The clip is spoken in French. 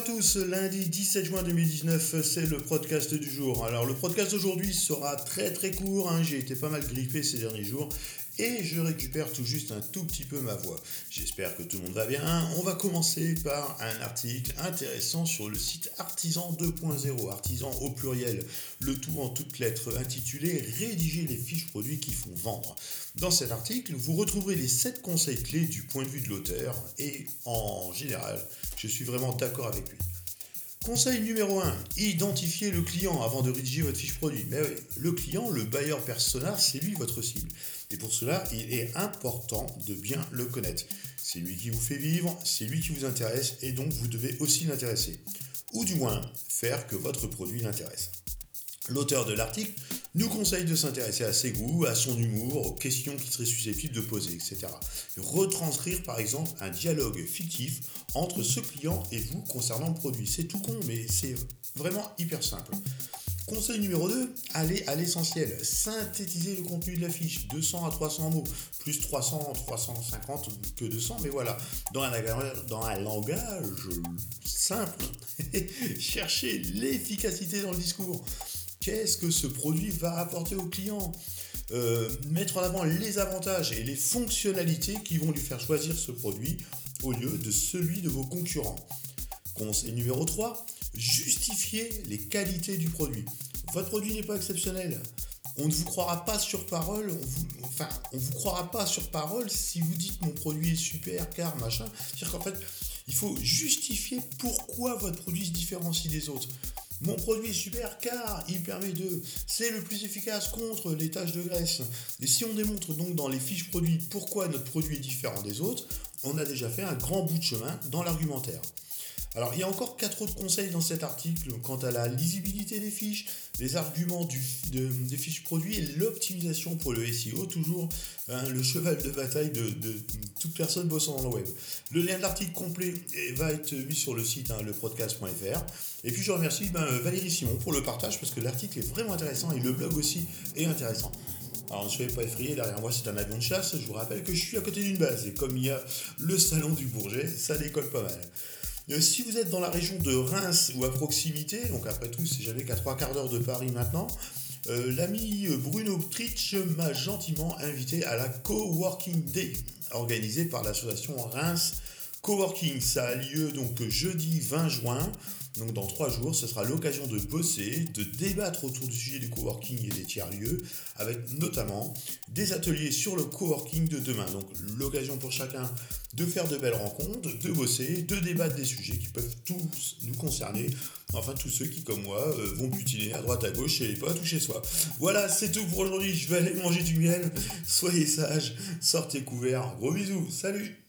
tous, lundi 17 juin 2019, c'est le podcast du jour. Alors le podcast d'aujourd'hui sera très très court, hein. j'ai été pas mal grippé ces derniers jours et je récupère tout juste un tout petit peu ma voix. J'espère que tout le monde va bien. On va commencer par un article intéressant sur le site Artisan 2.0, artisan au pluriel, le tout en toutes lettres, intitulé Rédiger les fiches produits qui font vendre. Dans cet article, vous retrouverez les 7 conseils clés du point de vue de l'auteur et en général, je suis vraiment d'accord avec lui. Conseil numéro 1, identifiez le client avant de rédiger votre fiche produit. Mais le client, le bailleur persona, c'est lui votre cible. Et pour cela, il est important de bien le connaître. C'est lui qui vous fait vivre, c'est lui qui vous intéresse et donc vous devez aussi l'intéresser. Ou du moins, faire que votre produit l'intéresse. L'auteur de l'article nous conseille de s'intéresser à ses goûts, à son humour, aux questions qu'il serait susceptible de poser, etc. Retranscrire par exemple un dialogue fictif entre ce client et vous concernant le produit. C'est tout con, mais c'est vraiment hyper simple. Conseil numéro 2, allez à l'essentiel. Synthétisez le contenu de la fiche, 200 à 300 mots, plus 300, 350 que 200, mais voilà, dans un, dans un langage simple, cherchez l'efficacité dans le discours. Qu'est-ce que ce produit va apporter au client euh, Mettre en avant les avantages et les fonctionnalités qui vont lui faire choisir ce produit au lieu de celui de vos concurrents. Conseil numéro 3, justifiez les qualités du produit. Votre produit n'est pas exceptionnel. On ne vous croira pas sur parole, on enfin, on vous croira pas sur parole si vous dites mon produit est super, car machin. C'est-à-dire qu'en fait, il faut justifier pourquoi votre produit se différencie des autres. Mon produit est super car il permet de... C'est le plus efficace contre les taches de graisse. Et si on démontre donc dans les fiches produits pourquoi notre produit est différent des autres, on a déjà fait un grand bout de chemin dans l'argumentaire. Alors, il y a encore quatre autres conseils dans cet article quant à la lisibilité des fiches, les arguments des fiches produits et l'optimisation pour le SEO, toujours hein, le cheval de bataille de, toute personne bossant dans le web. Le lien de l'article complet va être mis sur le site hein. Et puis je remercie ben, Valérie Simon pour le partage parce que l'article est vraiment intéressant et le blog aussi est intéressant. Alors ne soyez pas effrayés, derrière moi c'est un avion de chasse, je vous rappelle que je suis à côté d'une base et comme il y a le salon du Bourget, ça décolle pas mal. Euh, si vous êtes dans la région de Reims ou à proximité, donc après tout, c'est jamais qu'à trois quarts d'heure de Paris maintenant, euh, l'ami Bruno Tritsch m'a gentiment invité à la Coworking Day, organisée par l'association Reims Coworking. Ça a lieu donc jeudi 20 juin. Donc dans trois jours, ce sera l'occasion de bosser, de débattre autour du sujet du coworking et des tiers-lieux, avec notamment des ateliers sur le coworking de demain. Donc l'occasion pour chacun de faire de belles rencontres, de bosser, de débattre des sujets qui peuvent tous nous concerner. Enfin, tous ceux qui, comme moi, euh, vont butiner à droite à gauche chez les potes ou chez soi. Voilà, c'est tout pour aujourd'hui. Je vais aller manger du miel. Soyez sages, sortez couverts. Gros bisous. Salut